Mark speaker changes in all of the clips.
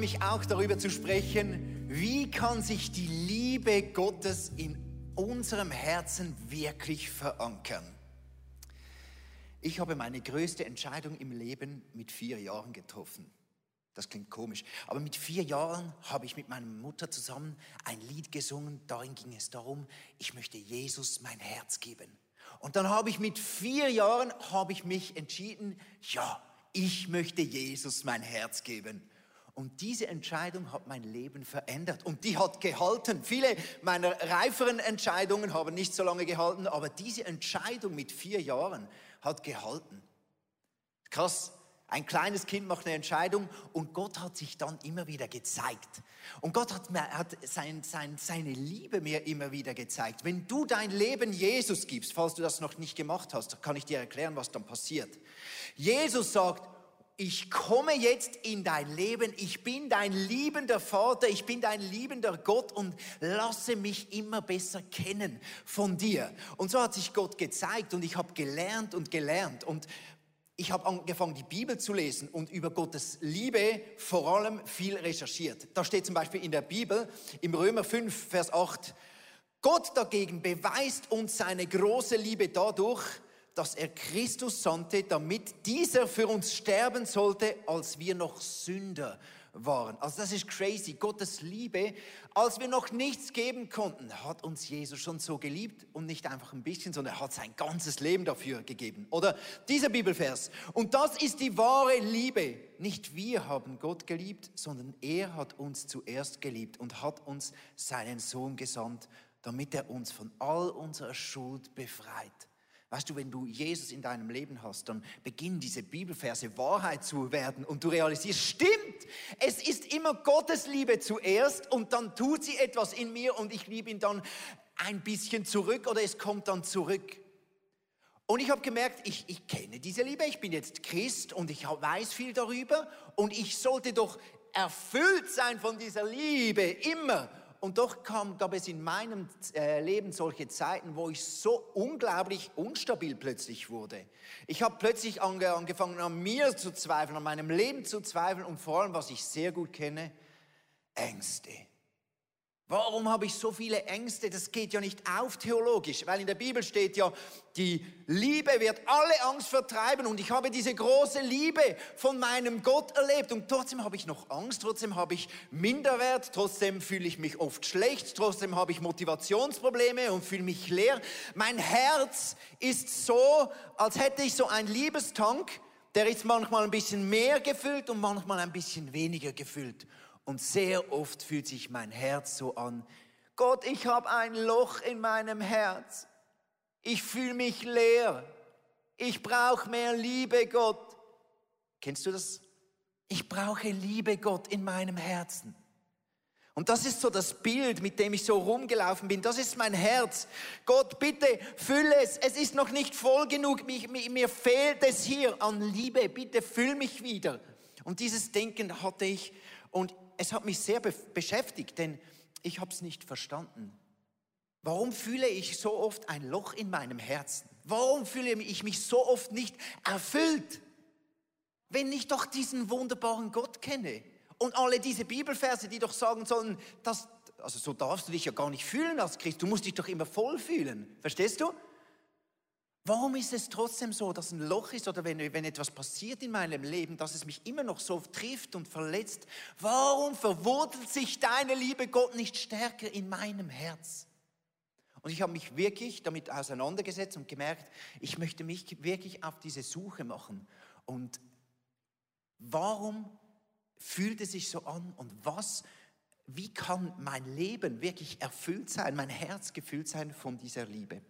Speaker 1: Mich auch darüber zu sprechen, wie kann sich die Liebe Gottes in unserem Herzen wirklich verankern. Ich habe meine größte Entscheidung im Leben mit vier Jahren getroffen. Das klingt komisch, aber mit vier Jahren habe ich mit meiner Mutter zusammen ein Lied gesungen. Darin ging es darum, ich möchte Jesus mein Herz geben. Und dann habe ich mit vier Jahren habe ich mich entschieden, ja, ich möchte Jesus mein Herz geben. Und diese Entscheidung hat mein Leben verändert und die hat gehalten. Viele meiner reiferen Entscheidungen haben nicht so lange gehalten, aber diese Entscheidung mit vier Jahren hat gehalten. Krass, ein kleines Kind macht eine Entscheidung und Gott hat sich dann immer wieder gezeigt. Und Gott hat, hat sein, sein, seine Liebe mir immer wieder gezeigt. Wenn du dein Leben Jesus gibst, falls du das noch nicht gemacht hast, kann ich dir erklären, was dann passiert. Jesus sagt, ich komme jetzt in dein Leben, ich bin dein liebender Vater, ich bin dein liebender Gott und lasse mich immer besser kennen von dir. Und so hat sich Gott gezeigt und ich habe gelernt und gelernt und ich habe angefangen, die Bibel zu lesen und über Gottes Liebe vor allem viel recherchiert. Da steht zum Beispiel in der Bibel, im Römer 5, Vers 8, Gott dagegen beweist uns seine große Liebe dadurch, dass er Christus sandte, damit dieser für uns sterben sollte, als wir noch Sünder waren. Also das ist crazy. Gottes Liebe, als wir noch nichts geben konnten, hat uns Jesus schon so geliebt und nicht einfach ein bisschen, sondern er hat sein ganzes Leben dafür gegeben. Oder dieser Bibelvers. Und das ist die wahre Liebe. Nicht wir haben Gott geliebt, sondern er hat uns zuerst geliebt und hat uns seinen Sohn gesandt, damit er uns von all unserer Schuld befreit. Weißt du, wenn du Jesus in deinem Leben hast, dann beginnen diese Bibelverse Wahrheit zu werden und du realisierst, stimmt, es ist immer Gottes Liebe zuerst und dann tut sie etwas in mir und ich liebe ihn dann ein bisschen zurück oder es kommt dann zurück. Und ich habe gemerkt, ich, ich kenne diese Liebe, ich bin jetzt Christ und ich weiß viel darüber und ich sollte doch erfüllt sein von dieser Liebe immer. Und doch kam, gab es in meinem äh, Leben solche Zeiten, wo ich so unglaublich unstabil plötzlich wurde. Ich habe plötzlich ange, angefangen, an mir zu zweifeln, an meinem Leben zu zweifeln und vor allem, was ich sehr gut kenne, Ängste. Warum habe ich so viele Ängste? Das geht ja nicht auf theologisch, weil in der Bibel steht ja, die Liebe wird alle Angst vertreiben und ich habe diese große Liebe von meinem Gott erlebt und trotzdem habe ich noch Angst, trotzdem habe ich Minderwert, trotzdem fühle ich mich oft schlecht, trotzdem habe ich Motivationsprobleme und fühle mich leer. Mein Herz ist so, als hätte ich so einen Liebestank, der ist manchmal ein bisschen mehr gefüllt und manchmal ein bisschen weniger gefüllt. Und sehr oft fühlt sich mein Herz so an, Gott, ich habe ein Loch in meinem Herz. Ich fühle mich leer. Ich brauche mehr Liebe, Gott. Kennst du das? Ich brauche Liebe, Gott, in meinem Herzen. Und das ist so das Bild, mit dem ich so rumgelaufen bin. Das ist mein Herz. Gott, bitte fülle es. Es ist noch nicht voll genug. Mir, mir fehlt es hier an Liebe. Bitte füll mich wieder. Und dieses Denken hatte ich. Und es hat mich sehr be beschäftigt, denn ich habe es nicht verstanden. Warum fühle ich so oft ein Loch in meinem Herzen? Warum fühle ich mich so oft nicht erfüllt, wenn ich doch diesen wunderbaren Gott kenne? Und alle diese Bibelverse, die doch sagen sollen, dass, also so darfst du dich ja gar nicht fühlen als Christ, du musst dich doch immer voll fühlen. Verstehst du? Warum ist es trotzdem so, dass ein Loch ist oder wenn, wenn etwas passiert in meinem Leben, dass es mich immer noch so trifft und verletzt? Warum verwurzelt sich deine Liebe Gott nicht stärker in meinem Herz? Und ich habe mich wirklich damit auseinandergesetzt und gemerkt, ich möchte mich wirklich auf diese Suche machen. Und warum fühlt es sich so an und was, wie kann mein Leben wirklich erfüllt sein, mein Herz gefüllt sein von dieser Liebe?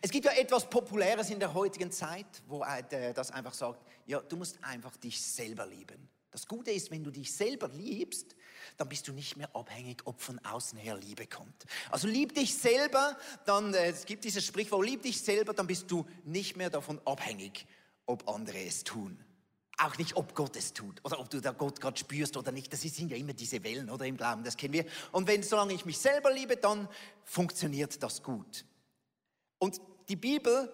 Speaker 1: Es gibt ja etwas Populäres in der heutigen Zeit, wo äh, das einfach sagt, ja, du musst einfach dich selber lieben. Das Gute ist, wenn du dich selber liebst, dann bist du nicht mehr abhängig, ob von außen her Liebe kommt. Also lieb dich selber, dann, äh, es gibt dieses Sprichwort, lieb dich selber, dann bist du nicht mehr davon abhängig, ob andere es tun. Auch nicht, ob Gott es tut oder ob du da Gott gerade spürst oder nicht. Das sind ja immer diese Wellen oder im Glauben, das kennen wir. Und wenn, solange ich mich selber liebe, dann funktioniert das gut. Und die Bibel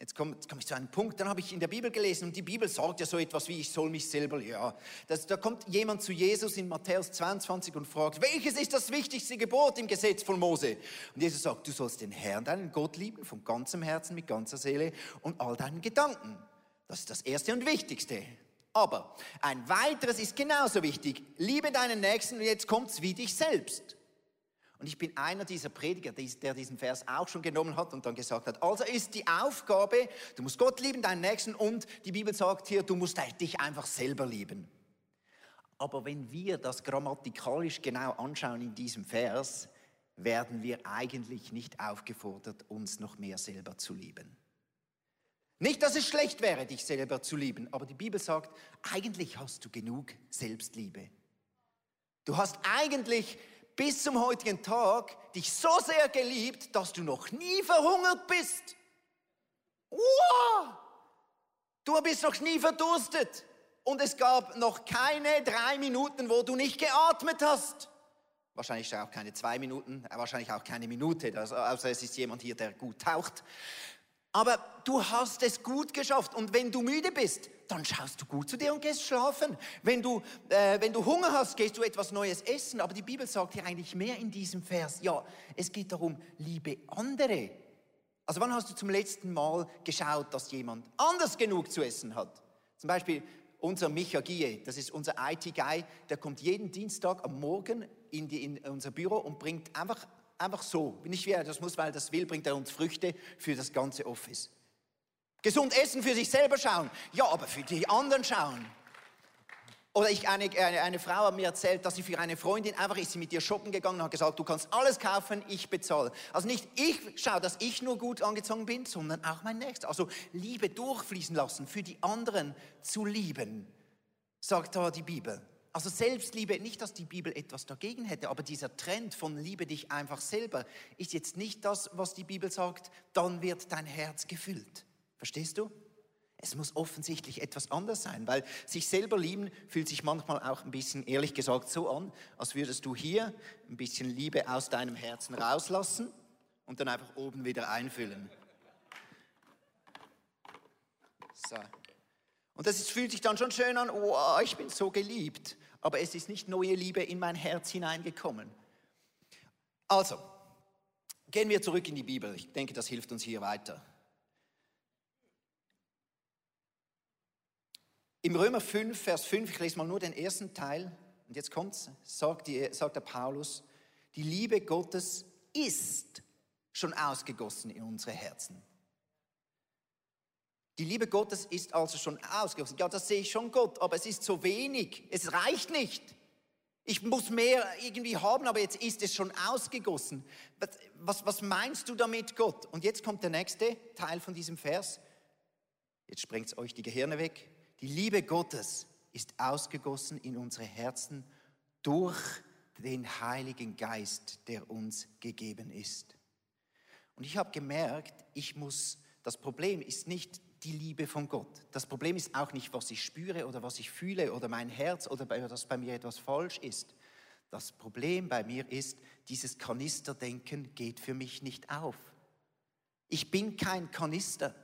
Speaker 1: Jetzt komme komm ich zu einem Punkt, dann habe ich in der Bibel gelesen und die Bibel sagt ja so etwas wie, ich soll mich selber, ja. Das, da kommt jemand zu Jesus in Matthäus 22 und fragt, welches ist das wichtigste Gebot im Gesetz von Mose? Und Jesus sagt, du sollst den Herrn, deinen Gott lieben, von ganzem Herzen, mit ganzer Seele und all deinen Gedanken. Das ist das Erste und Wichtigste. Aber ein weiteres ist genauso wichtig. Liebe deinen Nächsten und jetzt kommt's wie dich selbst. Und ich bin einer dieser Prediger, der diesen Vers auch schon genommen hat und dann gesagt hat, also ist die Aufgabe, du musst Gott lieben, deinen Nächsten und die Bibel sagt hier, du musst dich einfach selber lieben. Aber wenn wir das grammatikalisch genau anschauen in diesem Vers, werden wir eigentlich nicht aufgefordert, uns noch mehr selber zu lieben. Nicht, dass es schlecht wäre, dich selber zu lieben, aber die Bibel sagt, eigentlich hast du genug Selbstliebe. Du hast eigentlich bis zum heutigen Tag dich so sehr geliebt, dass du noch nie verhungert bist. Wow! Du bist noch nie verdurstet. Und es gab noch keine drei Minuten, wo du nicht geatmet hast. Wahrscheinlich auch keine zwei Minuten, äh, wahrscheinlich auch keine Minute, also, außer es ist jemand hier, der gut taucht. Aber du hast es gut geschafft. Und wenn du müde bist, dann schaust du gut zu dir und gehst schlafen. Wenn du, äh, wenn du Hunger hast, gehst du etwas Neues essen. Aber die Bibel sagt hier eigentlich mehr in diesem Vers. Ja, es geht darum, liebe andere. Also wann hast du zum letzten Mal geschaut, dass jemand anders genug zu essen hat? Zum Beispiel unser Micha Gie, das ist unser IT-Guy, der kommt jeden Dienstag am Morgen in, die, in unser Büro und bringt einfach Einfach so. Nicht wie er das muss, weil er das will, bringt er uns Früchte für das ganze Office. Gesund essen, für sich selber schauen. Ja, aber für die anderen schauen. Oder ich, eine, eine, eine, Frau hat mir erzählt, dass sie für eine Freundin einfach ist sie mit ihr shoppen gegangen und hat gesagt, du kannst alles kaufen, ich bezahle. Also nicht ich schaue, dass ich nur gut angezogen bin, sondern auch mein Nächster. Also Liebe durchfließen lassen, für die anderen zu lieben, sagt da die Bibel. Also Selbstliebe, nicht, dass die Bibel etwas dagegen hätte, aber dieser Trend von liebe dich einfach selber ist jetzt nicht das, was die Bibel sagt, dann wird dein Herz gefüllt. Verstehst du? Es muss offensichtlich etwas anders sein, weil sich selber lieben fühlt sich manchmal auch ein bisschen, ehrlich gesagt, so an, als würdest du hier ein bisschen Liebe aus deinem Herzen rauslassen und dann einfach oben wieder einfüllen. So. Und das ist, fühlt sich dann schon schön an, oh, ich bin so geliebt aber es ist nicht neue Liebe in mein Herz hineingekommen. Also, gehen wir zurück in die Bibel. Ich denke, das hilft uns hier weiter. Im Römer 5, Vers 5, ich lese mal nur den ersten Teil, und jetzt kommt's, sagt, die, sagt der Paulus, die Liebe Gottes ist schon ausgegossen in unsere Herzen. Die Liebe Gottes ist also schon ausgegossen. Ja, das sehe ich schon Gott, aber es ist so wenig. Es reicht nicht. Ich muss mehr irgendwie haben, aber jetzt ist es schon ausgegossen. Was, was, was meinst du damit, Gott? Und jetzt kommt der nächste Teil von diesem Vers. Jetzt sprengt euch die Gehirne weg. Die Liebe Gottes ist ausgegossen in unsere Herzen durch den Heiligen Geist, der uns gegeben ist. Und ich habe gemerkt, ich muss, das Problem ist nicht die Liebe von Gott. Das Problem ist auch nicht, was ich spüre oder was ich fühle oder mein Herz oder dass bei mir etwas falsch ist. Das Problem bei mir ist, dieses Kanisterdenken geht für mich nicht auf. Ich bin kein Kanister,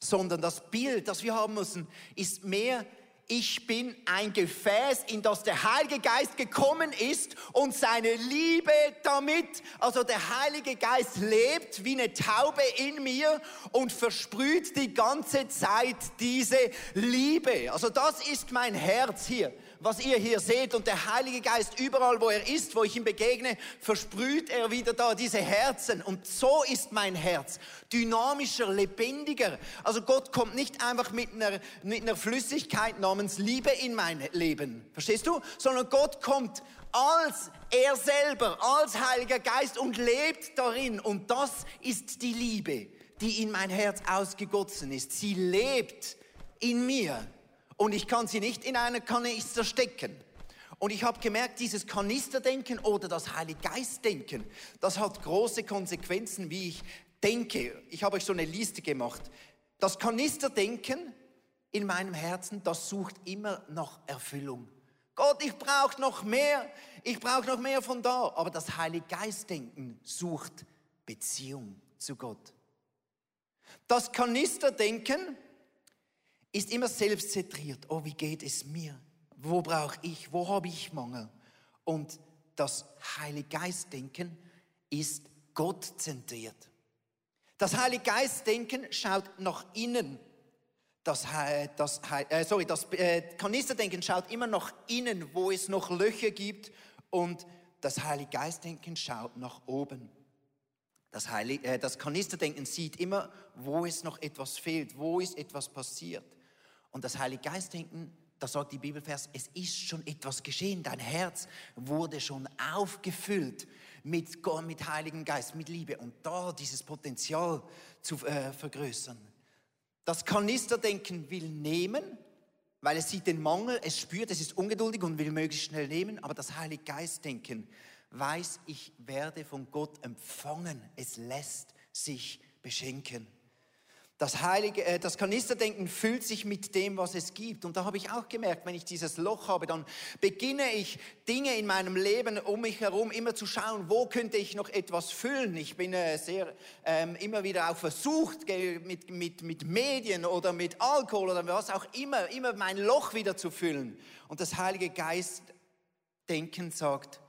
Speaker 1: sondern das Bild, das wir haben müssen, ist mehr ich bin ein Gefäß, in das der Heilige Geist gekommen ist und seine Liebe damit, also der Heilige Geist lebt wie eine Taube in mir und versprüht die ganze Zeit diese Liebe. Also das ist mein Herz hier was ihr hier seht. Und der Heilige Geist, überall wo er ist, wo ich ihm begegne, versprüht er wieder da diese Herzen. Und so ist mein Herz. Dynamischer, lebendiger. Also Gott kommt nicht einfach mit einer, mit einer Flüssigkeit namens Liebe in mein Leben. Verstehst du? Sondern Gott kommt als er selber, als Heiliger Geist und lebt darin. Und das ist die Liebe, die in mein Herz ausgegossen ist. Sie lebt in mir und ich kann sie nicht in einen Kanister stecken. Und ich habe gemerkt, dieses Kanisterdenken oder das Heilige Geistdenken, das hat große Konsequenzen, wie ich denke. Ich habe euch so eine Liste gemacht. Das Kanisterdenken in meinem Herzen, das sucht immer nach Erfüllung. Gott, ich brauche noch mehr, ich brauche noch mehr von da. Aber das Heilige Geistdenken sucht Beziehung zu Gott. Das Kanisterdenken ist immer selbstzentriert. Oh, wie geht es mir? Wo brauche ich? Wo habe ich Mangel? Und das Heilige Geist-Denken ist gottzentriert. Das Heilige Geist-Denken schaut nach innen. Das, das, äh, sorry, das äh, Kanisterdenken schaut immer nach innen, wo es noch Löcher gibt. Und das Heilige Geist-Denken schaut nach oben. Das, Heilig, äh, das Kanisterdenken sieht immer, wo es noch etwas fehlt, wo ist etwas passiert. Und das Heilige Geistdenken, da sagt die Bibelvers, es ist schon etwas geschehen. Dein Herz wurde schon aufgefüllt mit, mit Heiligen Geist, mit Liebe. Und da dieses Potenzial zu äh, vergrößern. Das Kanisterdenken will nehmen, weil es sieht den Mangel, es spürt, es ist ungeduldig und will möglichst schnell nehmen. Aber das Heilige Geistdenken weiß, ich werde von Gott empfangen. Es lässt sich beschenken. Das, Heilige, äh, das Kanisterdenken füllt sich mit dem, was es gibt. Und da habe ich auch gemerkt, wenn ich dieses Loch habe, dann beginne ich Dinge in meinem Leben um mich herum immer zu schauen, wo könnte ich noch etwas füllen. Ich bin äh, sehr ähm, immer wieder auch versucht, mit, mit, mit Medien oder mit Alkohol oder was auch immer, immer mein Loch wieder zu füllen. Und das Heilige Geist Denken sagt,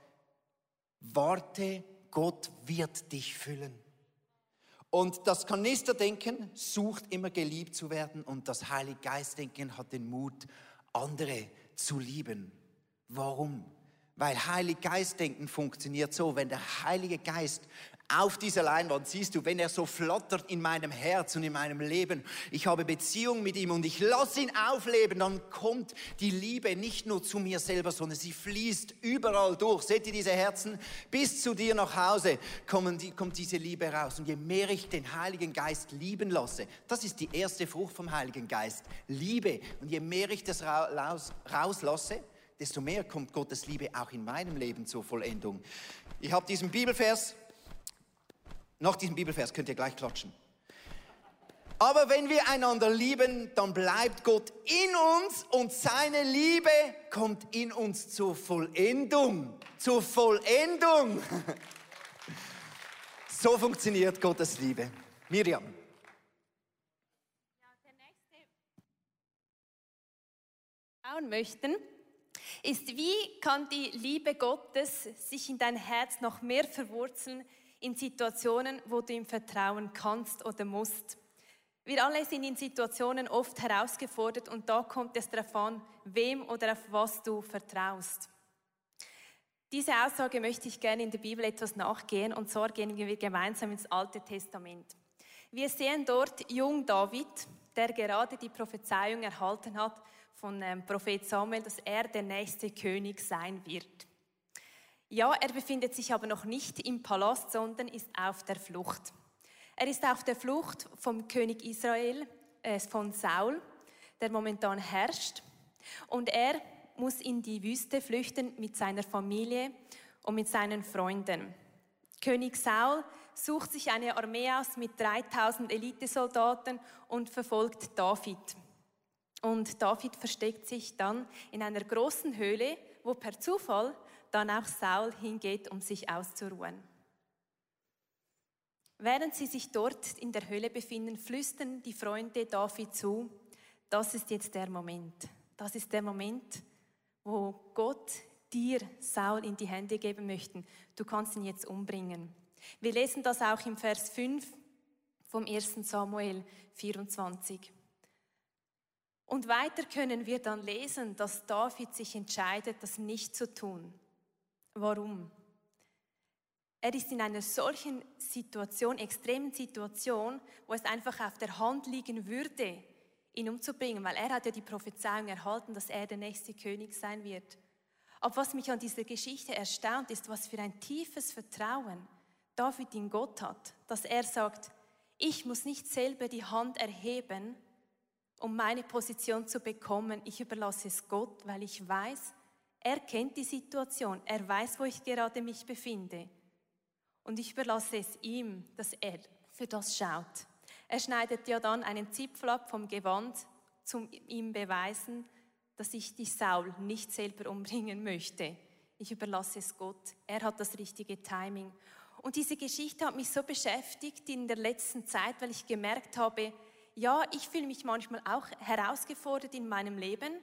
Speaker 1: warte, Gott wird dich füllen. Und das Kanisterdenken sucht immer geliebt zu werden und das Heilige Geistdenken hat den Mut, andere zu lieben. Warum? Weil Heilige Geistdenken funktioniert so, wenn der Heilige Geist auf dieser Leinwand siehst du, wenn er so flattert in meinem Herz und in meinem Leben, ich habe Beziehung mit ihm und ich lasse ihn aufleben, dann kommt die Liebe nicht nur zu mir selber, sondern sie fließt überall durch. Seht ihr diese Herzen? Bis zu dir nach Hause die, kommt diese Liebe raus. Und je mehr ich den Heiligen Geist lieben lasse, das ist die erste Frucht vom Heiligen Geist, Liebe. Und je mehr ich das raus, rauslasse, desto mehr kommt Gottes Liebe auch in meinem Leben zur Vollendung. Ich habe diesen Bibelvers nach diesem Bibelvers könnt ihr gleich klatschen. Aber wenn wir einander lieben, dann bleibt Gott in uns und seine Liebe kommt in uns zur Vollendung. Zur Vollendung. So funktioniert Gottes Liebe. Miriam.
Speaker 2: Ja, der nächste schauen möchten, ist, wie kann die Liebe Gottes sich in dein Herz noch mehr verwurzeln, in Situationen, wo du ihm vertrauen kannst oder musst. Wir alle sind in Situationen oft herausgefordert und da kommt es darauf an, wem oder auf was du vertraust. Diese Aussage möchte ich gerne in der Bibel etwas nachgehen und zwar gehen wir gemeinsam ins Alte Testament. Wir sehen dort Jung David, der gerade die Prophezeiung erhalten hat von ähm, Prophet Samuel, dass er der nächste König sein wird. Ja, er befindet sich aber noch nicht im Palast, sondern ist auf der Flucht. Er ist auf der Flucht vom König Israel, äh, von Saul, der momentan herrscht. Und er muss in die Wüste flüchten mit seiner Familie und mit seinen Freunden. König Saul sucht sich eine Armee aus mit 3000 Elitesoldaten und verfolgt David. Und David versteckt sich dann in einer großen Höhle, wo per Zufall dann auch Saul hingeht, um sich auszuruhen. Während sie sich dort in der Höhle befinden, flüstern die Freunde David zu, das ist jetzt der Moment. Das ist der Moment, wo Gott dir Saul in die Hände geben möchte. Du kannst ihn jetzt umbringen. Wir lesen das auch im Vers 5 vom 1. Samuel 24. Und weiter können wir dann lesen, dass David sich entscheidet, das nicht zu tun. Warum? Er ist in einer solchen Situation, extremen Situation, wo es einfach auf der Hand liegen würde, ihn umzubringen, weil er hat ja die Prophezeiung erhalten, dass er der nächste König sein wird. Aber was mich an dieser Geschichte erstaunt, ist, was für ein tiefes Vertrauen David in Gott hat, dass er sagt, ich muss nicht selber die Hand erheben, um meine Position zu bekommen. Ich überlasse es Gott, weil ich weiß, er kennt die Situation, er weiß, wo ich gerade mich befinde. Und ich überlasse es ihm, dass er für das schaut. Er schneidet ja dann einen Zipfel ab vom Gewand, zum ihm beweisen, dass ich die Saul nicht selber umbringen möchte. Ich überlasse es Gott. Er hat das richtige Timing. Und diese Geschichte hat mich so beschäftigt in der letzten Zeit, weil ich gemerkt habe, ja, ich fühle mich manchmal auch herausgefordert in meinem Leben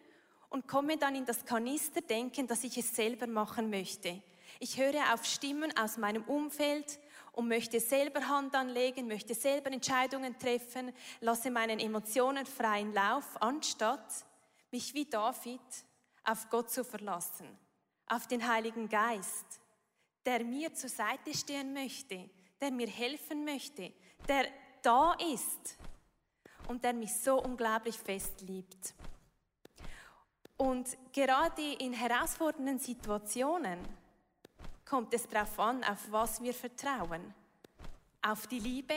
Speaker 2: und komme dann in das Kanisterdenken, dass ich es selber machen möchte. Ich höre auf Stimmen aus meinem Umfeld und möchte selber Hand anlegen, möchte selber Entscheidungen treffen, lasse meinen Emotionen freien Lauf, anstatt mich wie David auf Gott zu verlassen, auf den Heiligen Geist, der mir zur Seite stehen möchte, der mir helfen möchte, der da ist und der mich so unglaublich fest liebt. Und gerade in herausfordernden Situationen kommt es darauf an, auf was wir vertrauen. Auf die Liebe,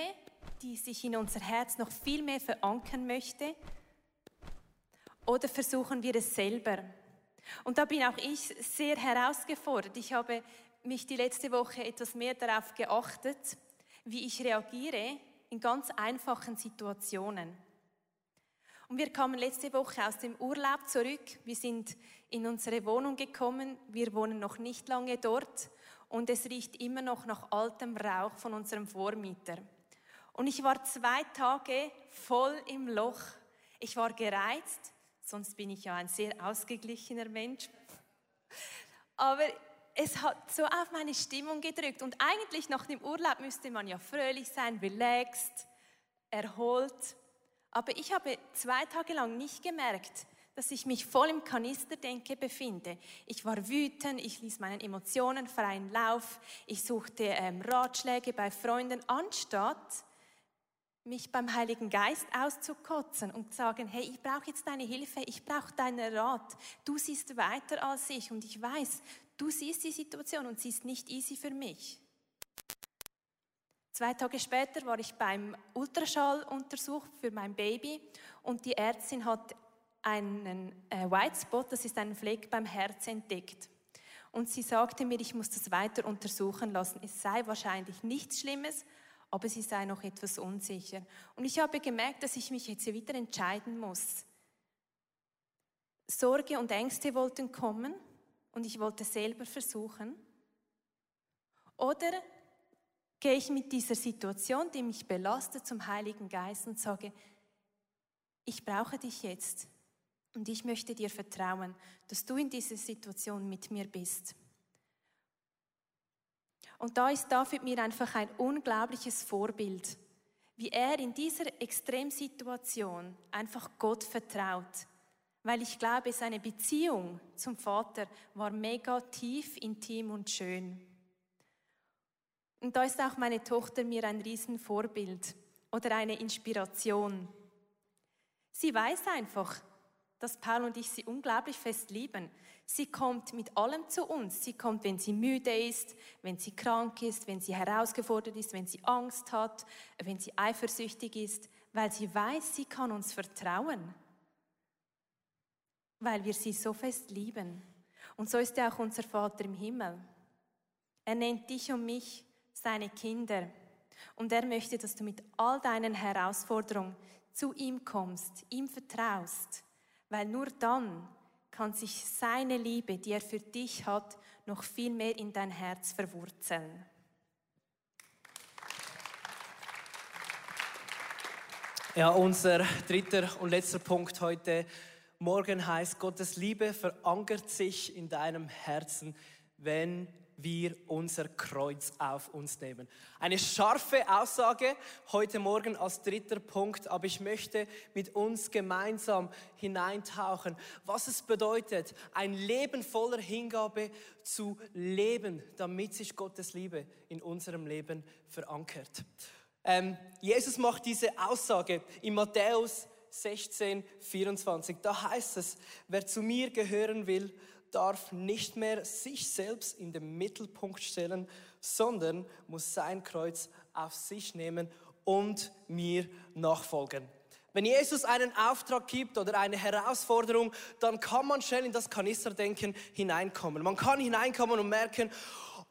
Speaker 2: die sich in unser Herz noch viel mehr verankern möchte, oder versuchen wir es selber? Und da bin auch ich sehr herausgefordert. Ich habe mich die letzte Woche etwas mehr darauf geachtet, wie ich reagiere in ganz einfachen Situationen. Und wir kamen letzte Woche aus dem Urlaub zurück. Wir sind in unsere Wohnung gekommen. Wir wohnen noch nicht lange dort und es riecht immer noch nach altem Rauch von unserem Vormieter. Und ich war zwei Tage voll im Loch. Ich war gereizt, sonst bin ich ja ein sehr ausgeglichener Mensch. Aber es hat so auf meine Stimmung gedrückt. Und eigentlich nach dem Urlaub müsste man ja fröhlich sein, relaxed, erholt. Aber ich habe zwei Tage lang nicht gemerkt, dass ich mich voll im Kanisterdenke befinde. Ich war wütend, ich ließ meinen Emotionen freien Lauf, ich suchte ähm, Ratschläge bei Freunden, anstatt mich beim Heiligen Geist auszukotzen und sagen, hey, ich brauche jetzt deine Hilfe, ich brauche deinen Rat. Du siehst weiter als ich und ich weiß, du siehst die Situation und sie ist nicht easy für mich. Zwei Tage später war ich beim Ultraschalluntersuch für mein Baby und die Ärztin hat einen äh, White Spot, das ist ein Fleck beim Herz entdeckt. Und sie sagte mir, ich muss das weiter untersuchen lassen. Es sei wahrscheinlich nichts Schlimmes, aber sie sei noch etwas unsicher. Und ich habe gemerkt, dass ich mich jetzt wieder entscheiden muss. Sorge und Ängste wollten kommen und ich wollte selber versuchen. Oder gehe ich mit dieser Situation, die mich belastet, zum Heiligen Geist und sage, ich brauche dich jetzt und ich möchte dir vertrauen, dass du in dieser Situation mit mir bist. Und da ist David mir einfach ein unglaubliches Vorbild, wie er in dieser Extremsituation einfach Gott vertraut. Weil ich glaube, seine Beziehung zum Vater war mega tief, intim und schön. Und da ist auch meine Tochter mir ein Riesenvorbild oder eine Inspiration. Sie weiß einfach, dass Paul und ich sie unglaublich fest lieben. Sie kommt mit allem zu uns. Sie kommt, wenn sie müde ist, wenn sie krank ist, wenn sie herausgefordert ist, wenn sie Angst hat, wenn sie eifersüchtig ist, weil sie weiß, sie kann uns vertrauen. Weil wir sie so fest lieben. Und so ist er auch unser Vater im Himmel. Er nennt dich und mich seine Kinder. Und er möchte, dass du mit all deinen Herausforderungen zu ihm kommst, ihm vertraust weil nur dann kann sich seine Liebe, die er für dich hat, noch viel mehr in dein Herz verwurzeln.
Speaker 3: Ja, unser dritter und letzter Punkt heute Morgen heißt, Gottes Liebe verankert sich in deinem Herzen, wenn wir unser Kreuz auf uns nehmen. Eine scharfe Aussage heute Morgen als dritter Punkt, aber ich möchte mit uns gemeinsam hineintauchen, was es bedeutet, ein Leben voller Hingabe zu leben, damit sich Gottes Liebe in unserem Leben verankert. Ähm, Jesus macht diese Aussage in Matthäus 16, 24. Da heißt es, wer zu mir gehören will, darf nicht mehr sich selbst in den Mittelpunkt stellen, sondern muss sein Kreuz auf sich nehmen und mir nachfolgen. Wenn Jesus einen Auftrag gibt oder eine Herausforderung, dann kann man schnell in das Kanisterdenken hineinkommen. Man kann hineinkommen und merken,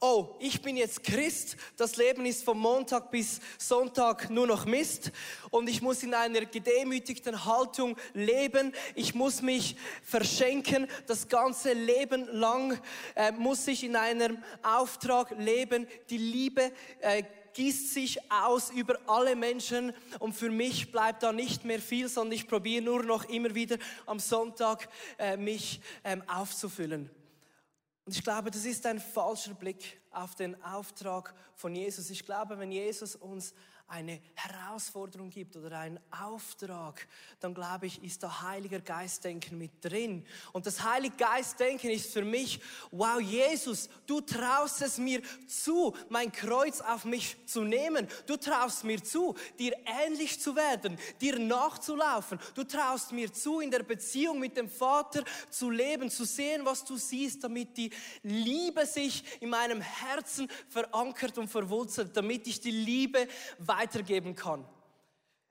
Speaker 3: oh, ich bin jetzt Christ, das Leben ist vom Montag bis Sonntag nur noch Mist. Und ich muss in einer gedemütigten Haltung leben, ich muss mich verschenken, das ganze Leben lang äh, muss ich in einem Auftrag leben, die Liebe äh, gießt sich aus über alle Menschen. Und für mich bleibt da nicht mehr viel, sondern ich probiere nur noch immer wieder am Sonntag äh, mich ähm, aufzufüllen. Und ich glaube, das ist ein falscher Blick auf den Auftrag von Jesus. Ich glaube, wenn Jesus uns eine Herausforderung gibt oder einen Auftrag, dann glaube ich, ist da Heiliger Geistdenken mit drin. Und das Heilige Geistdenken ist für mich, wow, Jesus, du traust es mir zu, mein Kreuz auf mich zu nehmen. Du traust mir zu, dir ähnlich zu werden, dir nachzulaufen. Du traust mir zu, in der Beziehung mit dem Vater zu leben, zu sehen, was du siehst, damit die Liebe sich in meinem Herzen verankert und verwurzelt, damit ich die Liebe weiter weitergeben kann.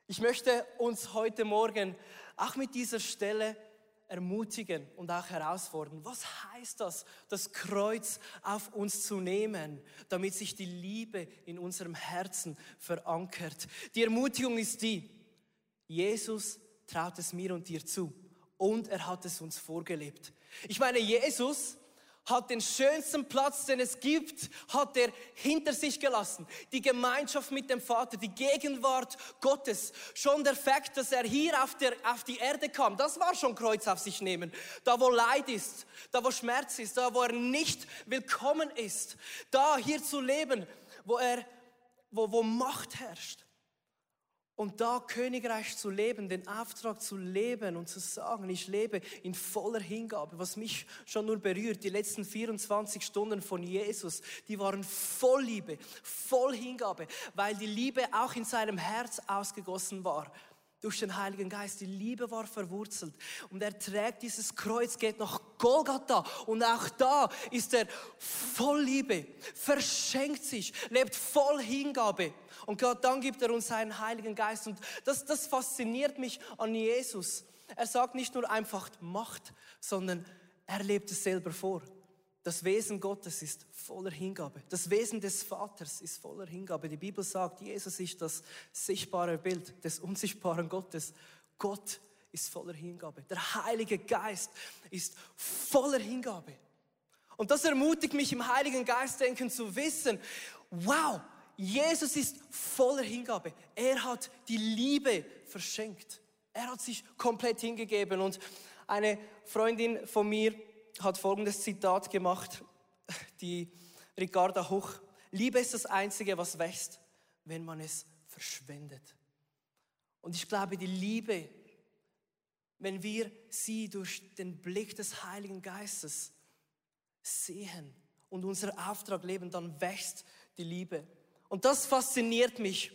Speaker 3: Ich möchte uns heute Morgen auch mit dieser Stelle ermutigen und auch herausfordern. Was heißt das, das Kreuz auf uns zu nehmen, damit sich die Liebe in unserem Herzen verankert? Die Ermutigung ist die, Jesus traut es mir und dir zu und er hat es uns vorgelebt. Ich meine, Jesus hat den schönsten Platz, den es gibt, hat er hinter sich gelassen. Die Gemeinschaft mit dem Vater, die Gegenwart Gottes. Schon der Fakt, dass er hier auf, der, auf die Erde kam, das war schon Kreuz auf sich nehmen. Da wo Leid ist, da wo Schmerz ist, da wo er nicht willkommen ist. Da hier zu leben, wo er, wo, wo Macht herrscht. Und da Königreich zu leben, den Auftrag zu leben und zu sagen, ich lebe in voller Hingabe, was mich schon nur berührt, die letzten 24 Stunden von Jesus, die waren voll Liebe, voll Hingabe, weil die Liebe auch in seinem Herz ausgegossen war durch den Heiligen Geist. Die Liebe war verwurzelt und er trägt dieses Kreuz, geht nach Golgatha und auch da ist er voll Liebe, verschenkt sich, lebt voll Hingabe. Und Gott, dann gibt er uns seinen Heiligen Geist. Und das, das fasziniert mich an Jesus. Er sagt nicht nur einfach Macht, sondern er lebt es selber vor. Das Wesen Gottes ist voller Hingabe. Das Wesen des Vaters ist voller Hingabe. Die Bibel sagt, Jesus ist das sichtbare Bild des unsichtbaren Gottes. Gott ist voller Hingabe. Der Heilige Geist ist voller Hingabe. Und das ermutigt mich im Heiligen Geist denken zu wissen, wow, Jesus ist voller Hingabe. Er hat die Liebe verschenkt. Er hat sich komplett hingegeben. Und eine Freundin von mir hat folgendes Zitat gemacht, die Ricarda Huch. Liebe ist das Einzige, was wächst, wenn man es verschwendet. Und ich glaube, die Liebe, wenn wir sie durch den Blick des Heiligen Geistes sehen und unser Auftrag leben, dann wächst die Liebe. Und das fasziniert mich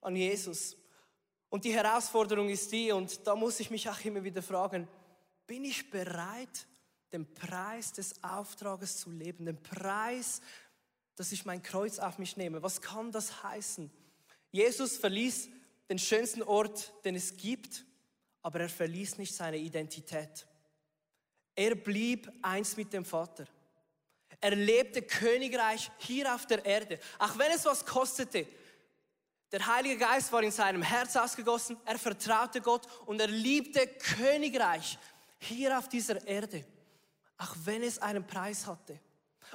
Speaker 3: an Jesus. Und die Herausforderung ist die, und da muss ich mich auch immer wieder fragen, bin ich bereit, den Preis des Auftrages zu leben, den Preis, dass ich mein Kreuz auf mich nehme? Was kann das heißen? Jesus verließ den schönsten Ort, den es gibt, aber er verließ nicht seine Identität. Er blieb eins mit dem Vater. Er lebte Königreich hier auf der Erde. Auch wenn es was kostete. Der Heilige Geist war in seinem Herz ausgegossen. Er vertraute Gott und er liebte Königreich hier auf dieser Erde. Auch wenn es einen Preis hatte.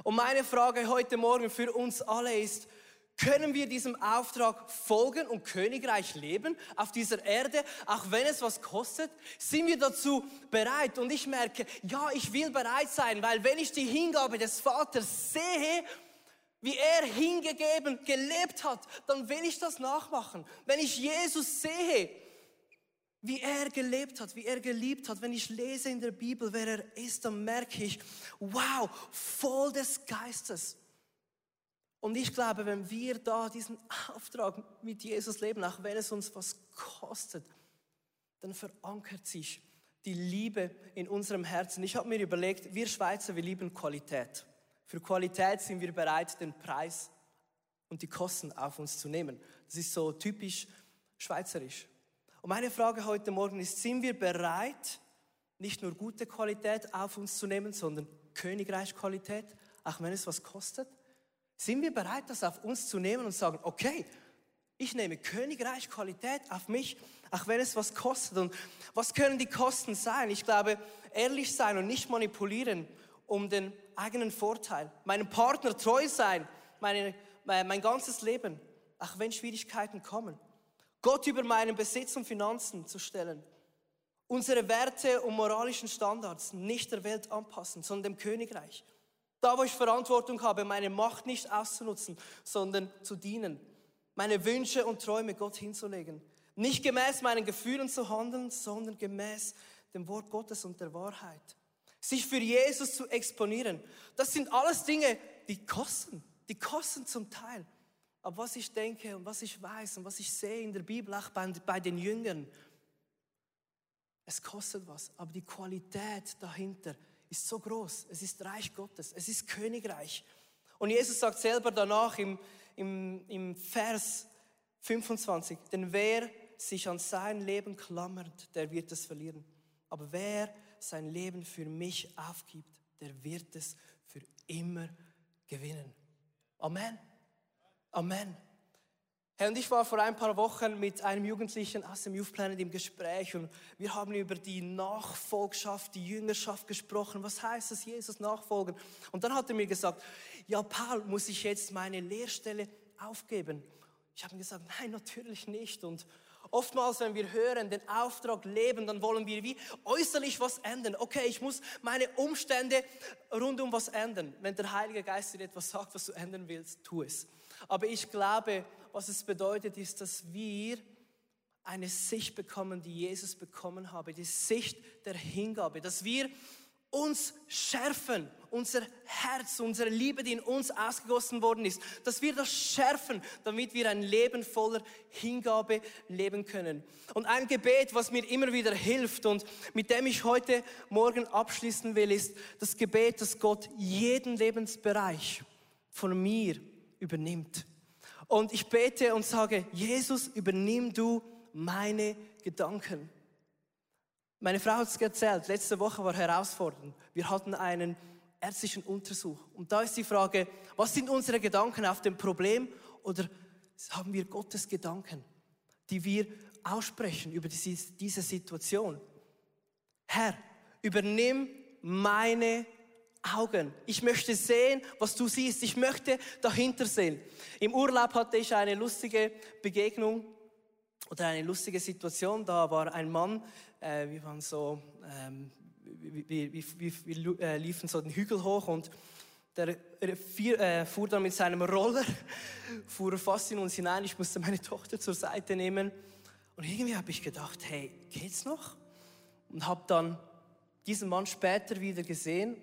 Speaker 3: Und meine Frage heute Morgen für uns alle ist, können wir diesem Auftrag folgen und Königreich leben auf dieser Erde, auch wenn es was kostet? Sind wir dazu bereit? Und ich merke, ja, ich will bereit sein, weil wenn ich die Hingabe des Vaters sehe, wie er hingegeben, gelebt hat, dann will ich das nachmachen. Wenn ich Jesus sehe, wie er gelebt hat, wie er geliebt hat, wenn ich lese in der Bibel, wer er ist, dann merke ich, wow, voll des Geistes. Und ich glaube, wenn wir da diesen Auftrag mit Jesus leben, auch wenn es uns was kostet, dann verankert sich die Liebe in unserem Herzen. Ich habe mir überlegt, wir Schweizer, wir lieben Qualität. Für Qualität sind wir bereit, den Preis und die Kosten auf uns zu nehmen. Das ist so typisch schweizerisch. Und meine Frage heute Morgen ist, sind wir bereit, nicht nur gute Qualität auf uns zu nehmen, sondern Königreichqualität, auch wenn es was kostet? Sind wir bereit, das auf uns zu nehmen und sagen, okay, ich nehme Königreich Qualität auf mich, auch wenn es was kostet. Und was können die Kosten sein? Ich glaube, ehrlich sein und nicht manipulieren um den eigenen Vorteil. Meinem Partner treu sein, meine, mein ganzes Leben, auch wenn Schwierigkeiten kommen. Gott über meinen Besitz und Finanzen zu stellen. Unsere Werte und moralischen Standards nicht der Welt anpassen, sondern dem Königreich. Da, wo ich Verantwortung habe, meine Macht nicht auszunutzen, sondern zu dienen. Meine Wünsche und Träume Gott hinzulegen. Nicht gemäß meinen Gefühlen zu handeln, sondern gemäß dem Wort Gottes und der Wahrheit. Sich für Jesus zu exponieren. Das sind alles Dinge, die kosten. Die kosten zum Teil. Aber was ich denke und was ich weiß und was ich sehe in der Bibel, auch bei, bei den Jüngern, es kostet was, aber die Qualität dahinter ist so groß. Es ist Reich Gottes, es ist Königreich. Und Jesus sagt selber danach im, im, im Vers 25, denn wer sich an sein Leben klammert, der wird es verlieren. Aber wer sein Leben für mich aufgibt, der wird es für immer gewinnen. Amen. Amen. Herr, und ich war vor ein paar Wochen mit einem Jugendlichen aus dem Youth Planet im Gespräch und wir haben über die Nachfolgschaft, die Jüngerschaft gesprochen. Was heißt es, Jesus nachfolgen? Und dann hat er mir gesagt, ja, Paul, muss ich jetzt meine Lehrstelle aufgeben? Ich habe ihm gesagt, nein, natürlich nicht. Und Oftmals, wenn wir hören, den Auftrag leben, dann wollen wir wie äußerlich was ändern. Okay, ich muss meine Umstände rundum was ändern. Wenn der Heilige Geist dir etwas sagt, was du ändern willst, tu es. Aber ich glaube, was es bedeutet, ist, dass wir eine Sicht bekommen, die Jesus bekommen habe, die Sicht der Hingabe, dass wir uns schärfen, unser Herz, unsere Liebe, die in uns ausgegossen worden ist, dass wir das schärfen, damit wir ein Leben voller Hingabe leben können. Und ein Gebet, was mir immer wieder hilft und mit dem ich heute Morgen abschließen will, ist das Gebet, dass Gott jeden Lebensbereich von mir übernimmt. Und ich bete und sage, Jesus, übernimm du meine Gedanken. Meine Frau hat es erzählt, letzte Woche war herausfordernd. Wir hatten einen ärztlichen Untersuch. Und da ist die Frage, was sind unsere Gedanken auf dem Problem oder haben wir Gottes Gedanken, die wir aussprechen über diese Situation? Herr, übernimm meine Augen. Ich möchte sehen, was du siehst. Ich möchte dahinter sehen. Im Urlaub hatte ich eine lustige Begegnung oder eine lustige Situation. Da war ein Mann, äh, wir waren so, ähm, wir, wir, wir, wir äh, liefen so den Hügel hoch und der vier, äh, fuhr dann mit seinem Roller, fuhr fast in uns hinein. Ich musste meine Tochter zur Seite nehmen. Und irgendwie habe ich gedacht, hey, geht's noch? Und habe dann diesen Mann später wieder gesehen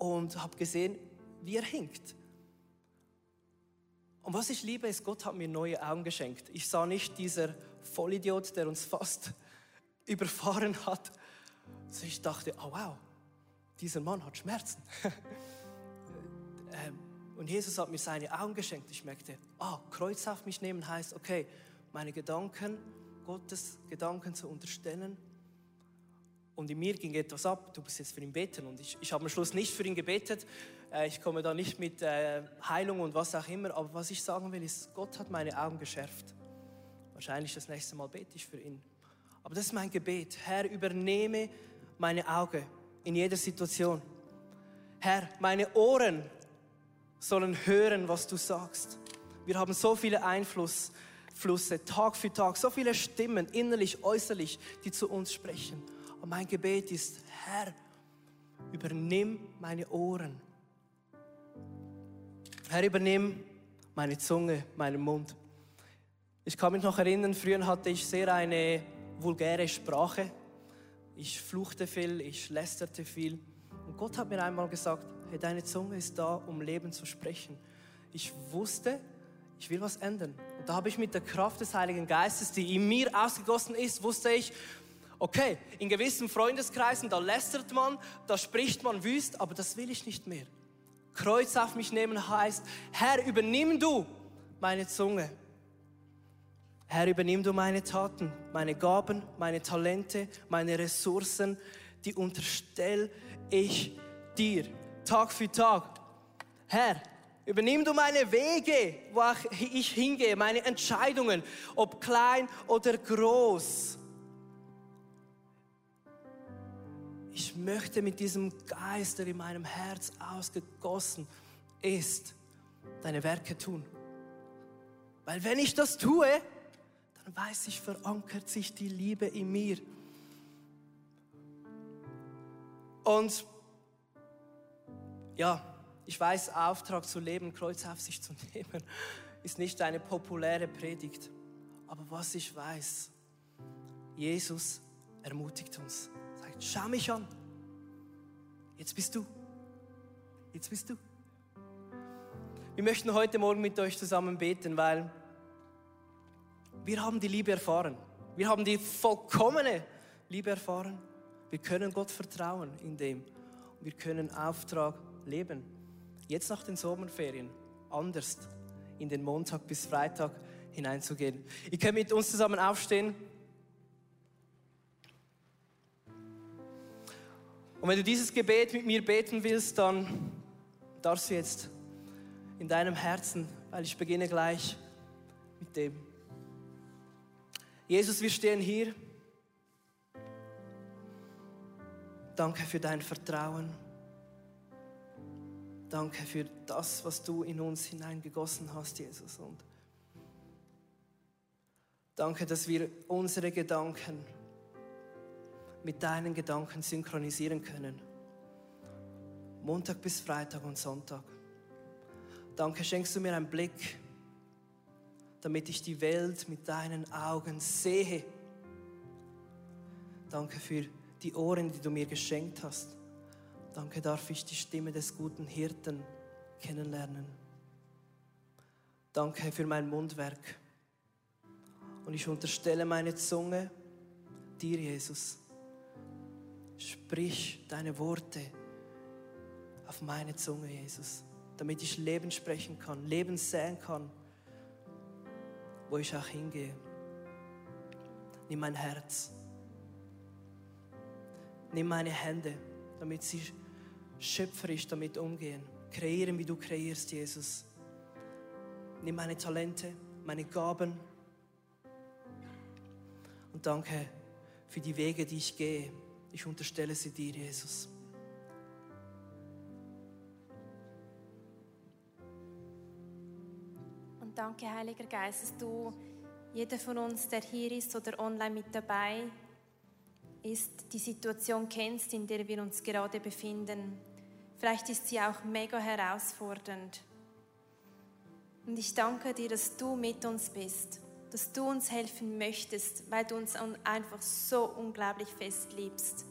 Speaker 3: und habe gesehen, wie er hinkt. Und was ich liebe, ist, Gott hat mir neue Augen geschenkt. Ich sah nicht dieser Vollidiot, der uns fast überfahren hat. Also ich dachte, oh wow, dieser Mann hat Schmerzen. Ähm, und Jesus hat mir seine Augen geschenkt. Ich merkte, ah, Kreuz auf mich nehmen heißt, okay, meine Gedanken, Gottes Gedanken zu unterstellen. Und in mir ging etwas ab, du bist jetzt für ihn beten. Und ich, ich habe am Schluss nicht für ihn gebetet. Äh, ich komme da nicht mit äh, Heilung und was auch immer. Aber was ich sagen will, ist, Gott hat meine Augen geschärft. Wahrscheinlich das nächste Mal bete ich für ihn. Aber das ist mein Gebet. Herr, übernehme meine Augen in jeder Situation. Herr, meine Ohren sollen hören, was du sagst. Wir haben so viele Einflüsse, Tag für Tag, so viele Stimmen, innerlich, äußerlich, die zu uns sprechen. Und mein Gebet ist, Herr, übernimm meine Ohren. Herr, übernimm meine Zunge, meinen Mund. Ich kann mich noch erinnern, früher hatte ich sehr eine vulgäre Sprache. Ich fluchte viel, ich lästerte viel. Und Gott hat mir einmal gesagt, hey, deine Zunge ist da, um Leben zu sprechen. Ich wusste, ich will was ändern. Und da habe ich mit der Kraft des Heiligen Geistes, die in mir ausgegossen ist, wusste ich, okay, in gewissen Freundeskreisen, da lästert man, da spricht man wüst, aber das will ich nicht mehr. Kreuz auf mich nehmen heißt, Herr, übernimm du meine Zunge. Herr, übernimm du meine Taten, meine Gaben, meine Talente, meine Ressourcen, die unterstelle ich dir Tag für Tag. Herr, Übernimm du meine Wege, wo ich hingehe, meine Entscheidungen, ob klein oder groß. Ich möchte mit diesem Geist, der in meinem Herz ausgegossen ist, deine Werke tun. Weil wenn ich das tue, dann weiß ich, verankert sich die Liebe in mir. Und ja, ich weiß, Auftrag zu leben, Kreuz auf sich zu nehmen, ist nicht eine populäre Predigt. Aber was ich weiß, Jesus ermutigt uns. Schau mich an. Jetzt bist du. Jetzt bist du. Wir möchten heute Morgen mit euch zusammen beten, weil wir haben die Liebe erfahren. Wir haben die vollkommene Liebe erfahren. Wir können Gott vertrauen in dem. Wir können Auftrag leben. Jetzt nach den Sommerferien anders in den Montag bis Freitag hineinzugehen. Ihr könnt mit uns zusammen aufstehen. Und wenn du dieses Gebet mit mir beten willst, dann darfst du jetzt in deinem Herzen, weil ich beginne gleich mit dem. Jesus, wir stehen hier. Danke für dein Vertrauen. Danke für das, was du in uns hineingegossen hast, Jesus. Und danke, dass wir unsere Gedanken mit deinen Gedanken synchronisieren können. Montag bis Freitag und Sonntag. Danke, schenkst du mir einen Blick, damit ich die Welt mit deinen Augen sehe. Danke für die Ohren, die du mir geschenkt hast. Danke darf ich die Stimme des guten Hirten kennenlernen. Danke für mein Mundwerk. Und ich unterstelle meine Zunge dir, Jesus. Sprich deine Worte auf meine Zunge, Jesus, damit ich Leben sprechen kann, Leben säen kann, wo ich auch hingehe. Nimm mein Herz. Nimm meine Hände, damit sie schöpferisch damit umgehen. Kreieren, wie du kreierst, Jesus. Nimm meine Talente, meine Gaben. Und danke für die Wege, die ich gehe. Ich unterstelle sie dir, Jesus.
Speaker 2: Und danke, Heiliger Geist, dass du jeder von uns, der hier ist oder online mit dabei ist, die Situation kennst, in der wir uns gerade befinden. Vielleicht ist sie auch mega herausfordernd. Und ich danke dir, dass du mit uns bist, dass du uns helfen möchtest, weil du uns einfach so unglaublich fest liebst.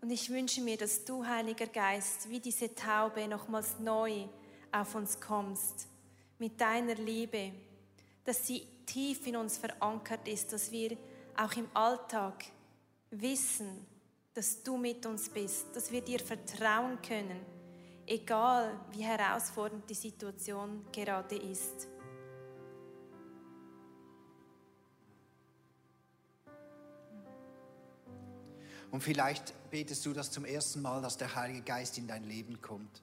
Speaker 2: Und ich wünsche mir, dass du, Heiliger Geist, wie diese Taube nochmals neu auf uns kommst, mit deiner Liebe, dass sie tief in uns verankert ist, dass wir auch im Alltag wissen, dass du mit uns bist, dass wir dir vertrauen können, egal wie herausfordernd die Situation gerade ist.
Speaker 1: Und vielleicht betest du das zum ersten Mal, dass der Heilige Geist in dein Leben kommt.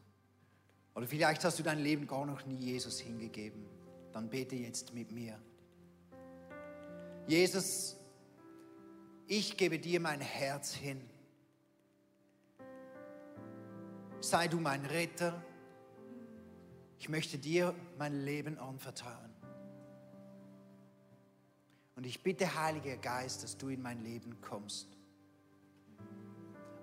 Speaker 1: Oder vielleicht hast du dein Leben gar noch nie Jesus hingegeben. Dann bete jetzt mit mir. Jesus, ich gebe dir mein Herz hin. sei du mein Retter. Ich möchte dir mein Leben anvertrauen. Und ich bitte, Heiliger Geist, dass du in mein Leben kommst.